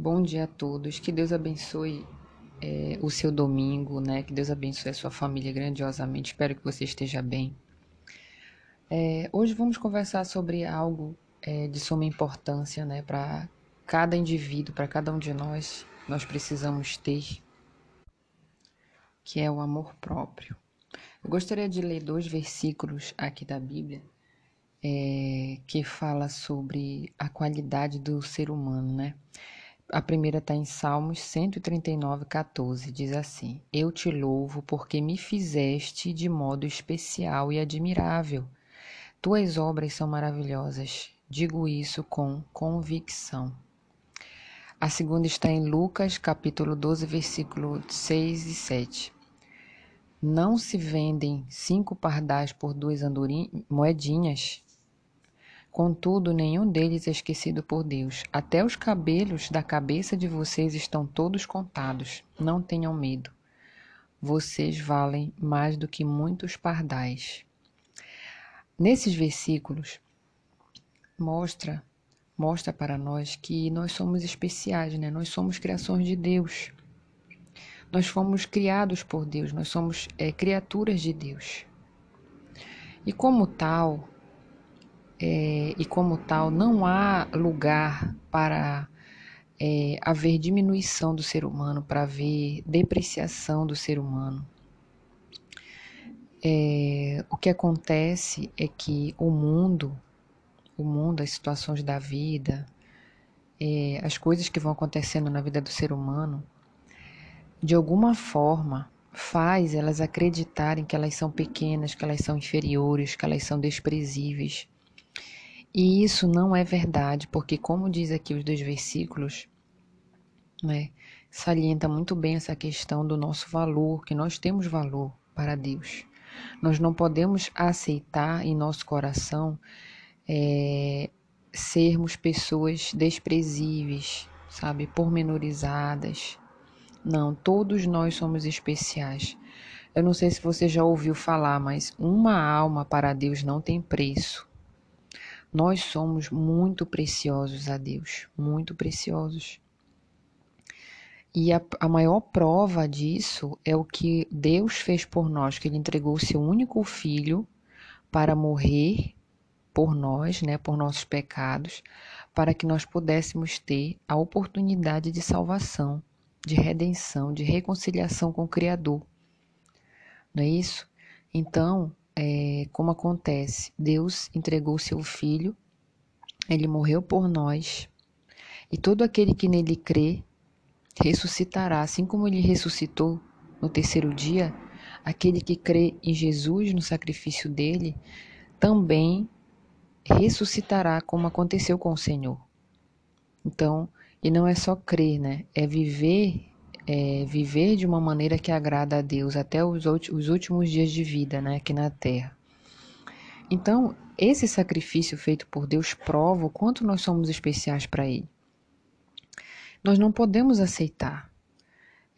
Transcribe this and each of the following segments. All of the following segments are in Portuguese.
Bom dia a todos. Que Deus abençoe é, o seu domingo, né? Que Deus abençoe a sua família grandiosamente. Espero que você esteja bem. É, hoje vamos conversar sobre algo é, de suma importância, né? Para cada indivíduo, para cada um de nós, nós precisamos ter, que é o amor próprio. Eu gostaria de ler dois versículos aqui da Bíblia é, que fala sobre a qualidade do ser humano, né? A primeira está em Salmos 139, 14. Diz assim: Eu te louvo porque me fizeste de modo especial e admirável. Tuas obras são maravilhosas. Digo isso com convicção. A segunda está em Lucas, capítulo 12, versículo 6 e 7. Não se vendem cinco pardais por duas moedinhas? Contudo, nenhum deles é esquecido por Deus. Até os cabelos da cabeça de vocês estão todos contados. Não tenham medo. Vocês valem mais do que muitos pardais. Nesses versículos, mostra mostra para nós que nós somos especiais, né? Nós somos criações de Deus. Nós fomos criados por Deus, nós somos é, criaturas de Deus. E como tal, é, e como tal, não há lugar para é, haver diminuição do ser humano, para haver depreciação do ser humano. É, o que acontece é que o mundo, o mundo, as situações da vida, é, as coisas que vão acontecendo na vida do ser humano, de alguma forma faz elas acreditarem que elas são pequenas, que elas são inferiores, que elas são desprezíveis. E isso não é verdade, porque, como diz aqui os dois versículos, né, salienta muito bem essa questão do nosso valor, que nós temos valor para Deus. Nós não podemos aceitar em nosso coração é, sermos pessoas desprezíveis, sabe, pormenorizadas. Não, todos nós somos especiais. Eu não sei se você já ouviu falar, mas uma alma para Deus não tem preço. Nós somos muito preciosos a Deus, muito preciosos. E a, a, maior prova disso é o que Deus fez por nós, que Ele entregou o seu único filho para morrer por nós, né, por nossos pecados, para que nós pudéssemos ter a oportunidade de salvação, de redenção, de reconciliação com o Criador. Não é isso? Então, é, como acontece? Deus entregou seu Filho, ele morreu por nós, e todo aquele que nele crê ressuscitará, assim como ele ressuscitou no terceiro dia. Aquele que crê em Jesus, no sacrifício dele, também ressuscitará, como aconteceu com o Senhor. Então, e não é só crer, né? É viver é, viver de uma maneira que agrada a Deus até os, os últimos dias de vida né, aqui na terra. Então, esse sacrifício feito por Deus prova o quanto nós somos especiais para Ele. Nós não podemos aceitar.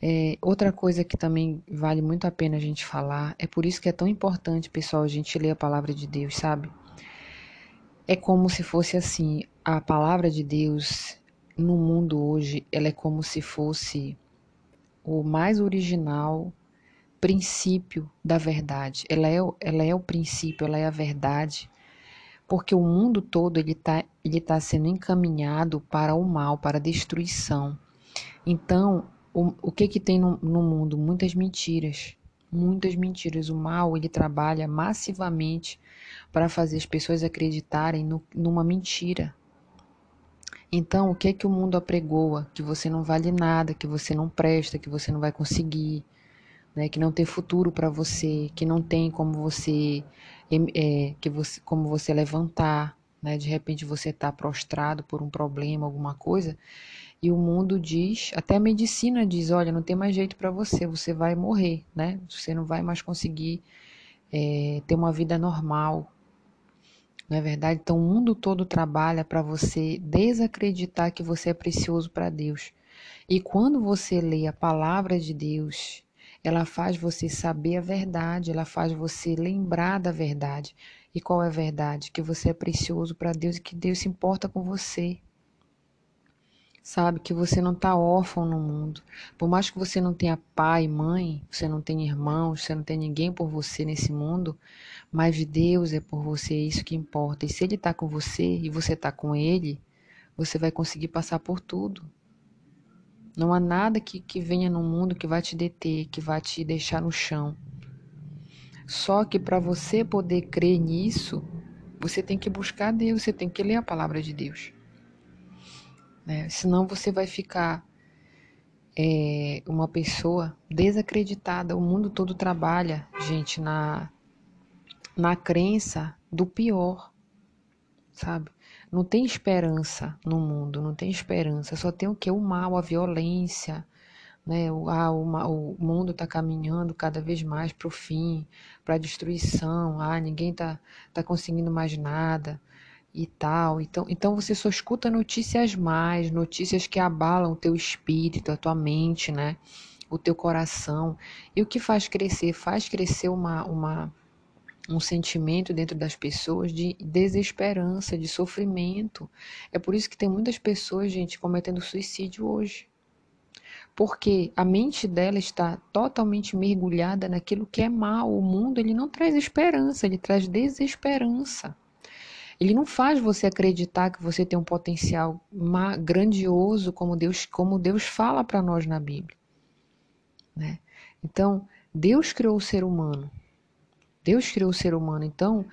É, outra coisa que também vale muito a pena a gente falar, é por isso que é tão importante, pessoal, a gente ler a palavra de Deus, sabe? É como se fosse assim, a palavra de Deus no mundo hoje, ela é como se fosse o mais original princípio da verdade. Ela é, ela é o princípio, ela é a verdade, porque o mundo todo ele está ele tá sendo encaminhado para o mal, para a destruição. Então, o, o que que tem no, no mundo? Muitas mentiras, muitas mentiras. O mal ele trabalha massivamente para fazer as pessoas acreditarem no, numa mentira, então, o que é que o mundo apregoa? Que você não vale nada, que você não presta, que você não vai conseguir, né? que não tem futuro para você, que não tem como você, é, que você, como você levantar, né? De repente você está prostrado por um problema, alguma coisa, e o mundo diz, até a medicina diz, olha, não tem mais jeito para você, você vai morrer, né? Você não vai mais conseguir é, ter uma vida normal, não é verdade? Então, o mundo todo trabalha para você desacreditar que você é precioso para Deus. E quando você lê a palavra de Deus, ela faz você saber a verdade, ela faz você lembrar da verdade. E qual é a verdade? Que você é precioso para Deus e que Deus se importa com você. Sabe que você não está órfão no mundo. Por mais que você não tenha pai, mãe, você não tenha irmãos, você não tenha ninguém por você nesse mundo, mas Deus é por você, é isso que importa. E se Ele está com você e você está com Ele, você vai conseguir passar por tudo. Não há nada que, que venha no mundo que vai te deter, que vai te deixar no chão. Só que para você poder crer nisso, você tem que buscar Deus, você tem que ler a palavra de Deus. Né? Senão você vai ficar é, uma pessoa desacreditada. O mundo todo trabalha, gente, na, na crença do pior, sabe? Não tem esperança no mundo, não tem esperança. Só tem o que? O mal, a violência, né? O, ah, o, o mundo está caminhando cada vez mais para o fim, para a destruição. Ah, ninguém está tá conseguindo mais nada e tal. Então, então você só escuta notícias mais, notícias que abalam o teu espírito, a tua mente, né? O teu coração. E o que faz crescer? Faz crescer uma, uma um sentimento dentro das pessoas de desesperança, de sofrimento. É por isso que tem muitas pessoas, gente, cometendo suicídio hoje. Porque a mente dela está totalmente mergulhada naquilo que é mal. O mundo ele não traz esperança, ele traz desesperança. Ele não faz você acreditar que você tem um potencial grandioso como Deus, como Deus fala para nós na Bíblia. Né? Então, Deus criou o ser humano Deus criou o ser humano, então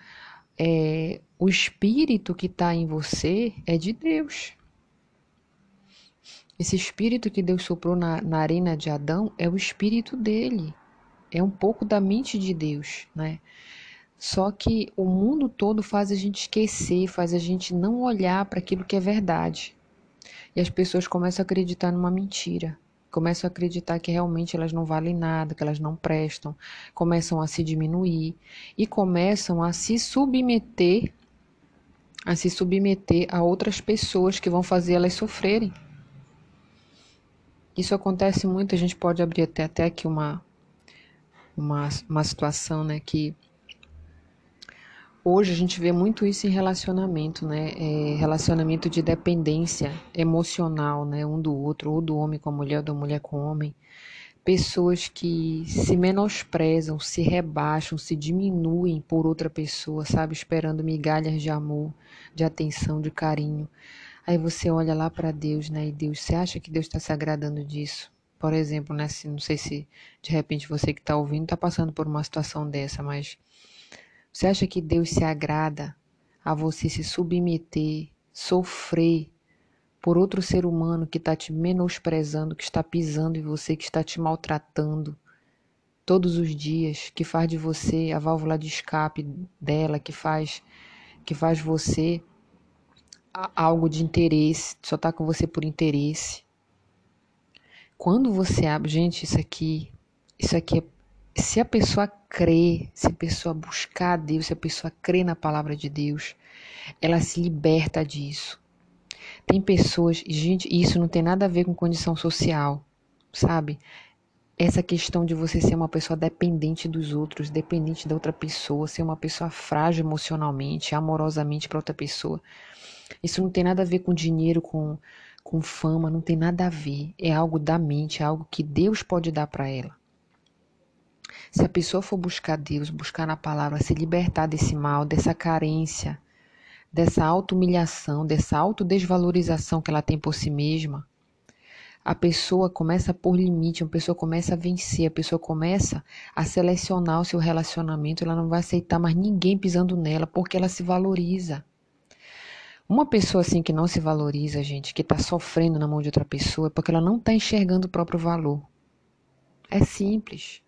é, o espírito que está em você é de Deus. Esse espírito que Deus soprou na, na arena de Adão é o espírito dele. É um pouco da mente de Deus, né? Só que o mundo todo faz a gente esquecer, faz a gente não olhar para aquilo que é verdade. E as pessoas começam a acreditar numa mentira começam a acreditar que realmente elas não valem nada, que elas não prestam, começam a se diminuir e começam a se submeter a se submeter a outras pessoas que vão fazer elas sofrerem. Isso acontece muito, a gente pode abrir até, até aqui uma, uma, uma situação, né, que Hoje a gente vê muito isso em relacionamento, né? É relacionamento de dependência emocional, né? Um do outro, ou do homem com a mulher, ou da mulher com o homem. Pessoas que se menosprezam, se rebaixam, se diminuem por outra pessoa, sabe? Esperando migalhas de amor, de atenção, de carinho. Aí você olha lá para Deus, né? E Deus, você acha que Deus está se agradando disso? Por exemplo, né? Se, não sei se de repente você que está ouvindo está passando por uma situação dessa, mas você acha que Deus se agrada a você se submeter, sofrer por outro ser humano que está te menosprezando, que está pisando em você, que está te maltratando todos os dias, que faz de você a válvula de escape dela, que faz que faz você algo de interesse, só está com você por interesse. Quando você abre, gente, isso aqui, isso aqui é se a pessoa crê, se a pessoa buscar Deus, se a pessoa crê na palavra de Deus, ela se liberta disso. Tem pessoas, gente, isso não tem nada a ver com condição social, sabe? Essa questão de você ser uma pessoa dependente dos outros, dependente da outra pessoa, ser uma pessoa frágil emocionalmente, amorosamente para outra pessoa. Isso não tem nada a ver com dinheiro, com, com fama, não tem nada a ver. É algo da mente, é algo que Deus pode dar para ela. Se a pessoa for buscar Deus, buscar na palavra, se libertar desse mal, dessa carência, dessa auto-humilhação, dessa autodesvalorização que ela tem por si mesma, a pessoa começa a pôr limite, a pessoa começa a vencer, a pessoa começa a selecionar o seu relacionamento, ela não vai aceitar mais ninguém pisando nela, porque ela se valoriza. Uma pessoa assim que não se valoriza, gente, que está sofrendo na mão de outra pessoa, é porque ela não está enxergando o próprio valor. É simples.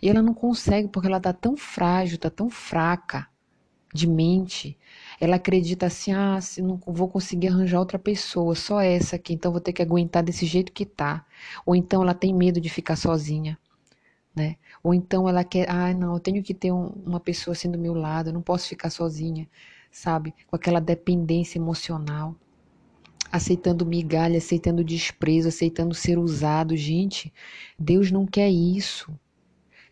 E ela não consegue porque ela está tão frágil, está tão fraca de mente. Ela acredita assim: ah, se não vou conseguir arranjar outra pessoa, só essa aqui, então vou ter que aguentar desse jeito que tá. Ou então ela tem medo de ficar sozinha, né? Ou então ela quer, ah, não, eu tenho que ter um, uma pessoa assim do meu lado, eu não posso ficar sozinha, sabe? Com aquela dependência emocional. Aceitando migalha, aceitando desprezo, aceitando ser usado. Gente, Deus não quer isso.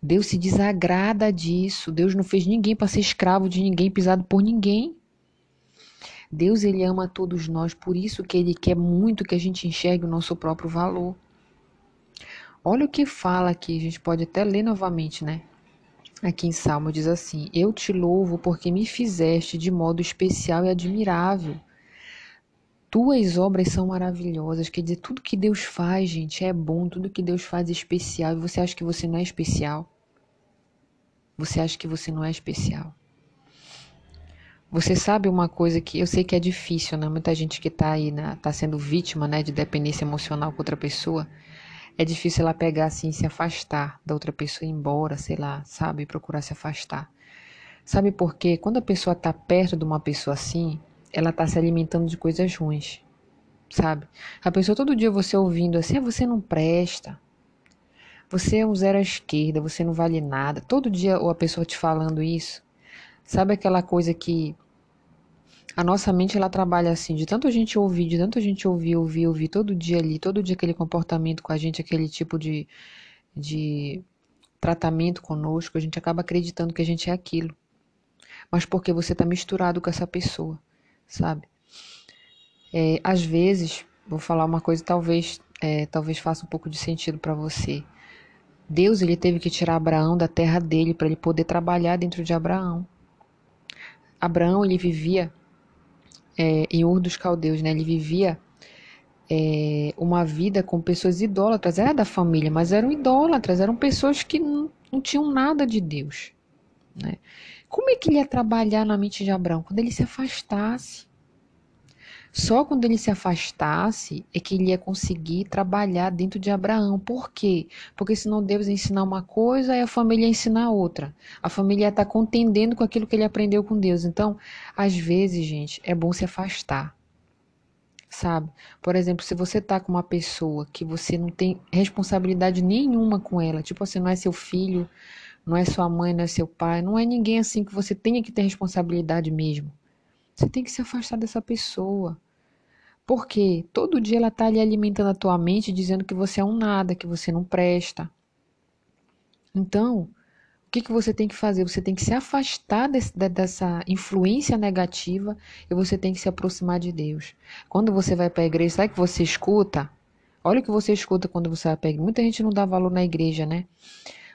Deus se desagrada disso. Deus não fez ninguém para ser escravo de ninguém, pisado por ninguém. Deus ele ama todos nós, por isso que ele quer muito que a gente enxergue o nosso próprio valor. Olha o que fala aqui, a gente pode até ler novamente, né? Aqui em Salmo diz assim: Eu te louvo porque me fizeste de modo especial e admirável. Tuas obras são maravilhosas. Quer dizer, tudo que Deus faz, gente, é bom, tudo que Deus faz é especial. E você acha que você não é especial? Você acha que você não é especial? Você sabe uma coisa que eu sei que é difícil, né? Muita gente que tá aí, né, tá sendo vítima, né, de dependência emocional com outra pessoa, é difícil ela pegar assim, se afastar da outra pessoa ir embora, sei lá, sabe, procurar se afastar. Sabe por quê? Quando a pessoa tá perto de uma pessoa assim, ela tá se alimentando de coisas ruins, sabe? A pessoa todo dia você ouvindo assim, ah, você não presta, você é um zero à esquerda, você não vale nada. Todo dia a pessoa te falando isso. Sabe aquela coisa que a nossa mente ela trabalha assim, de tanto a gente ouvir, de tanto a gente ouvir, ouvir, ouvir todo dia ali, todo dia aquele comportamento com a gente, aquele tipo de, de tratamento conosco, a gente acaba acreditando que a gente é aquilo. Mas porque você está misturado com essa pessoa, sabe? É, às vezes, vou falar uma coisa talvez é, talvez faça um pouco de sentido para você. Deus ele teve que tirar Abraão da terra dele para ele poder trabalhar dentro de Abraão. Abraão ele vivia é, em Ur dos Caldeus, né? Ele vivia é, uma vida com pessoas idólatras. Era da família, mas eram idólatras. Eram pessoas que não, não tinham nada de Deus. Né? Como é que ele ia trabalhar na mente de Abraão? Quando ele se afastasse. Só quando ele se afastasse é que ele ia conseguir trabalhar dentro de Abraão. Por quê? Porque senão Deus ia ensinar uma coisa e a família ia ensinar outra. A família ia estar contendendo com aquilo que ele aprendeu com Deus. Então, às vezes, gente, é bom se afastar. Sabe? Por exemplo, se você tá com uma pessoa que você não tem responsabilidade nenhuma com ela, tipo assim, não é seu filho, não é sua mãe, não é seu pai, não é ninguém assim que você tenha que ter responsabilidade mesmo. Você tem que se afastar dessa pessoa. Porque todo dia ela está ali alimentando a tua mente, dizendo que você é um nada, que você não presta. Então, o que, que você tem que fazer? Você tem que se afastar desse, dessa influência negativa e você tem que se aproximar de Deus. Quando você vai para a igreja, sabe que você escuta? Olha o que você escuta quando você vai para a igreja. Muita gente não dá valor na igreja, né?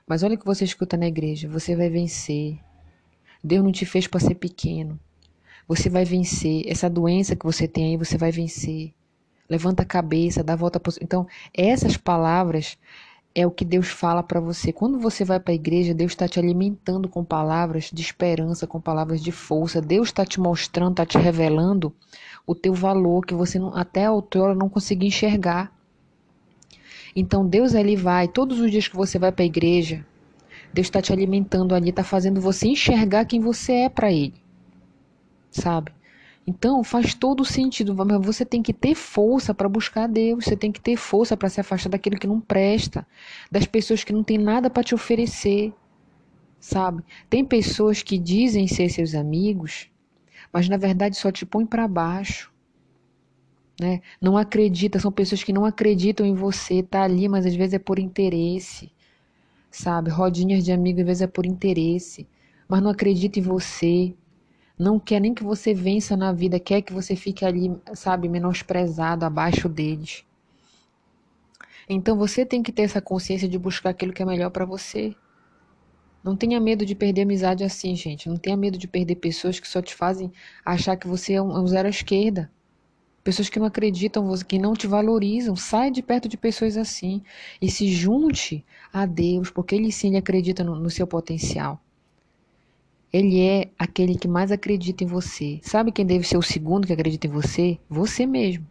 Mas olha o que você escuta na igreja. Você vai vencer. Deus não te fez para ser pequeno. Você vai vencer. Essa doença que você tem aí, você vai vencer. Levanta a cabeça, dá a volta. Pro... Então, essas palavras é o que Deus fala para você. Quando você vai para a igreja, Deus está te alimentando com palavras de esperança, com palavras de força. Deus está te mostrando, está te revelando o teu valor que você não, até a outrora não conseguia enxergar. Então Deus ali vai, todos os dias que você vai para a igreja, Deus está te alimentando ali, está fazendo você enxergar quem você é para Ele sabe? Então faz todo sentido, mas você tem que ter força para buscar Deus, você tem que ter força para se afastar daquilo que não presta, das pessoas que não têm nada para te oferecer, sabe? Tem pessoas que dizem ser seus amigos, mas na verdade só te põem para baixo. Né? Não acredita, são pessoas que não acreditam em você, tá ali, mas às vezes é por interesse, sabe? Rodinhas de amigos às vezes é por interesse, mas não acredita em você, não quer nem que você vença na vida, quer que você fique ali, sabe, menosprezado, abaixo deles. Então você tem que ter essa consciência de buscar aquilo que é melhor para você. Não tenha medo de perder amizade assim, gente. Não tenha medo de perder pessoas que só te fazem achar que você é um, um zero à esquerda. Pessoas que não acreditam, que não te valorizam. Sai de perto de pessoas assim. E se junte a Deus, porque Ele sim ele acredita no, no seu potencial. Ele é aquele que mais acredita em você. Sabe quem deve ser o segundo que acredita em você? Você mesmo.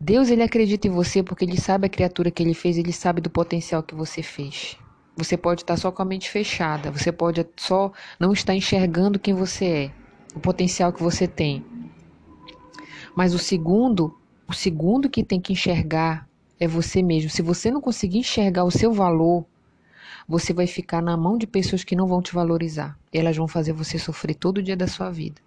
Deus ele acredita em você porque ele sabe a criatura que ele fez, ele sabe do potencial que você fez. Você pode estar só com a mente fechada, você pode só não estar enxergando quem você é, o potencial que você tem. Mas o segundo, o segundo que tem que enxergar é você mesmo. Se você não conseguir enxergar o seu valor, você vai ficar na mão de pessoas que não vão te valorizar. Elas vão fazer você sofrer todo dia da sua vida.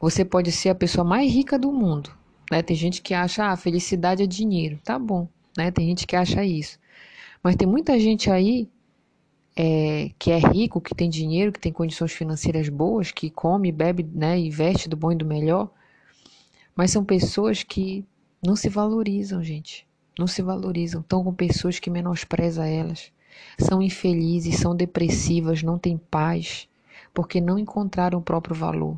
Você pode ser a pessoa mais rica do mundo. Né? Tem gente que acha, ah, felicidade é dinheiro. Tá bom, né? Tem gente que acha isso. Mas tem muita gente aí é, que é rico, que tem dinheiro, que tem condições financeiras boas, que come, bebe, né, e veste do bom e do melhor, mas são pessoas que não se valorizam, gente. Não se valorizam. Estão com pessoas que menosprezam elas. São infelizes, são depressivas, não têm paz, porque não encontraram o próprio valor.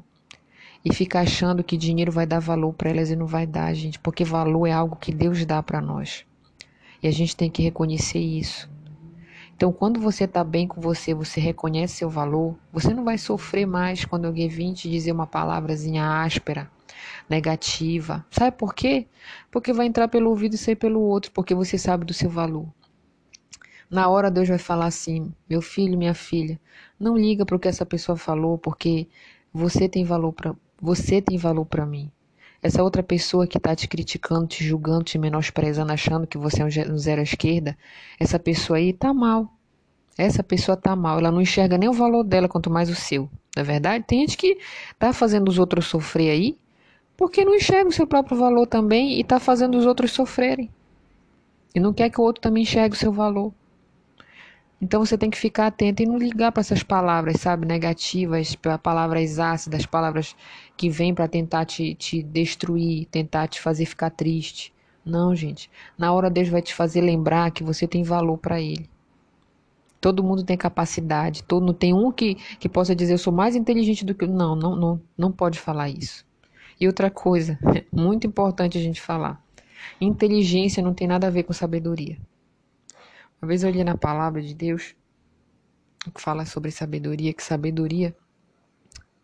E fica achando que dinheiro vai dar valor para elas e não vai dar, gente, porque valor é algo que Deus dá para nós. E a gente tem que reconhecer isso. Então, quando você está bem com você, você reconhece seu valor, você não vai sofrer mais quando alguém vir te dizer uma palavrazinha áspera, negativa. Sabe por quê? Porque vai entrar pelo ouvido e sair pelo outro, porque você sabe do seu valor. Na hora Deus vai falar assim: meu filho, minha filha, não liga para o que essa pessoa falou, porque você tem valor para você tem valor para mim. Essa outra pessoa que está te criticando, te julgando, te menosprezando, achando que você é um zero à esquerda, essa pessoa aí tá mal. Essa pessoa tá mal. Ela não enxerga nem o valor dela, quanto mais o seu. Não é verdade? Tem gente que tá fazendo os outros sofrer aí, porque não enxerga o seu próprio valor também e tá fazendo os outros sofrerem. E não quer que o outro também enxergue o seu valor. Então você tem que ficar atento e não ligar para essas palavras, sabe, negativas, para palavras ácidas, palavras que vêm para tentar te, te destruir, tentar te fazer ficar triste. Não, gente. Na hora Deus vai te fazer lembrar que você tem valor para Ele. Todo mundo tem capacidade. Todo não tem um que, que possa dizer eu sou mais inteligente do que não, não, não, não pode falar isso. E outra coisa, muito importante a gente falar. Inteligência não tem nada a ver com sabedoria. Uma vez eu li na palavra de Deus que fala sobre sabedoria, que sabedoria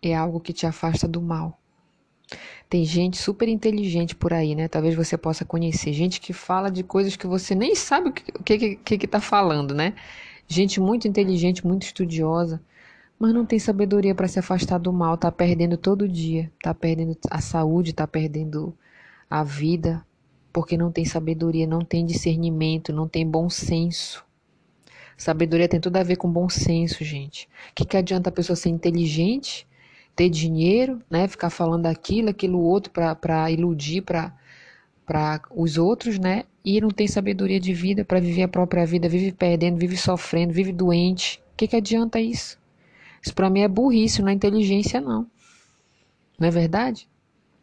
é algo que te afasta do mal. Tem gente super inteligente por aí, né? Talvez você possa conhecer. Gente que fala de coisas que você nem sabe o que, que, que, que tá falando, né? Gente muito inteligente, muito estudiosa, mas não tem sabedoria para se afastar do mal. Tá perdendo todo dia. Tá perdendo a saúde, tá perdendo a vida, porque não tem sabedoria, não tem discernimento, não tem bom senso. Sabedoria tem tudo a ver com bom senso, gente. O que, que adianta a pessoa ser inteligente, ter dinheiro, né, ficar falando aquilo, aquilo outro para iludir para os outros, né, e não tem sabedoria de vida para viver a própria vida, vive perdendo, vive sofrendo, vive doente. O que, que adianta isso? Isso para mim é burrice, não é inteligência, não. Não é verdade?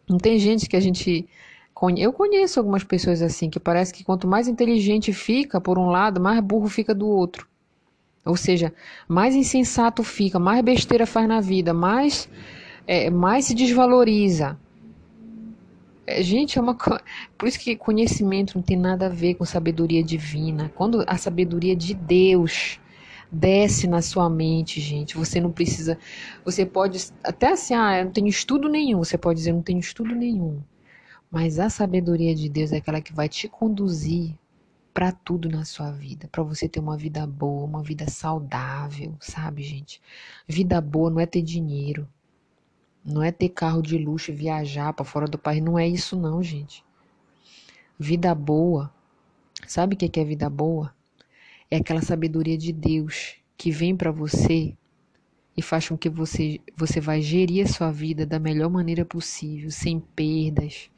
Não tem gente que a gente eu conheço algumas pessoas assim, que parece que quanto mais inteligente fica por um lado, mais burro fica do outro. Ou seja, mais insensato fica, mais besteira faz na vida, mais, é, mais se desvaloriza. É, gente, é uma por isso que conhecimento não tem nada a ver com sabedoria divina. Quando a sabedoria de Deus desce na sua mente, gente, você não precisa. Você pode até assim, ah, eu não tenho estudo nenhum. Você pode dizer, não tenho estudo nenhum. Mas a sabedoria de Deus é aquela que vai te conduzir para tudo na sua vida, para você ter uma vida boa, uma vida saudável, sabe, gente? Vida boa não é ter dinheiro, não é ter carro de luxo viajar para fora do país, não é isso não, gente. Vida boa, sabe o que é vida boa? É aquela sabedoria de Deus que vem para você e faz com que você você vai gerir a sua vida da melhor maneira possível, sem perdas,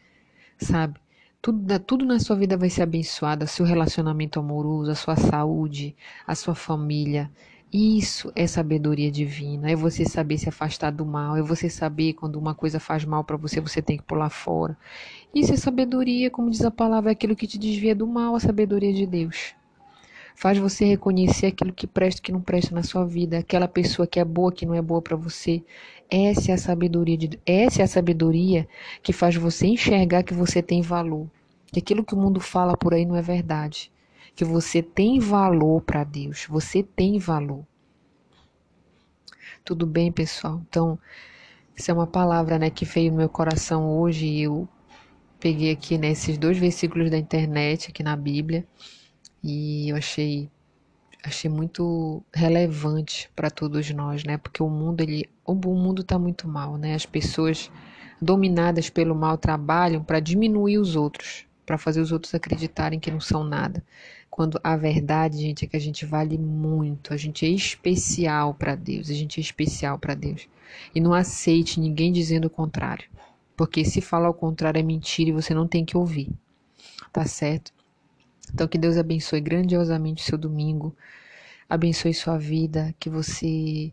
sabe? Tudo, tudo na sua vida vai ser abençoado, seu relacionamento amoroso, a sua saúde, a sua família. Isso é sabedoria divina. É você saber se afastar do mal. É você saber quando uma coisa faz mal para você, você tem que pular fora. Isso é sabedoria, como diz a palavra, é aquilo que te desvia do mal, a sabedoria de Deus. Faz você reconhecer aquilo que presta e que não presta na sua vida, aquela pessoa que é boa, que não é boa para você. Essa é a sabedoria de essa é a sabedoria que faz você enxergar que você tem valor. Que aquilo que o mundo fala por aí não é verdade. Que você tem valor para Deus. Você tem valor. Tudo bem, pessoal? Então, essa é uma palavra, né, que veio no meu coração hoje e eu peguei aqui nesses né, dois versículos da internet aqui na Bíblia e eu achei achei muito relevante para todos nós, né? Porque o mundo ele o mundo está muito mal, né? As pessoas dominadas pelo mal trabalham para diminuir os outros, para fazer os outros acreditarem que não são nada. Quando a verdade, gente, é que a gente vale muito, a gente é especial para Deus, a gente é especial para Deus. E não aceite ninguém dizendo o contrário. Porque se falar o contrário é mentira e você não tem que ouvir. Tá certo? Então, que Deus abençoe grandiosamente o seu domingo. abençoe sua vida, que você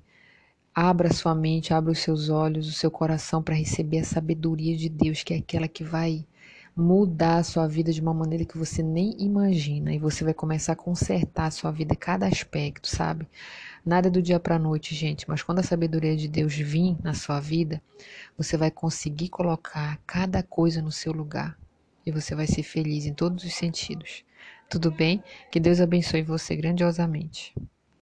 abra sua mente, abra os seus olhos, o seu coração para receber a sabedoria de Deus, que é aquela que vai mudar a sua vida de uma maneira que você nem imagina e você vai começar a consertar a sua vida cada aspecto, sabe? Nada do dia para noite, gente, mas quando a sabedoria de Deus vir na sua vida, você vai conseguir colocar cada coisa no seu lugar e você vai ser feliz em todos os sentidos. Tudo bem? Que Deus abençoe você grandiosamente.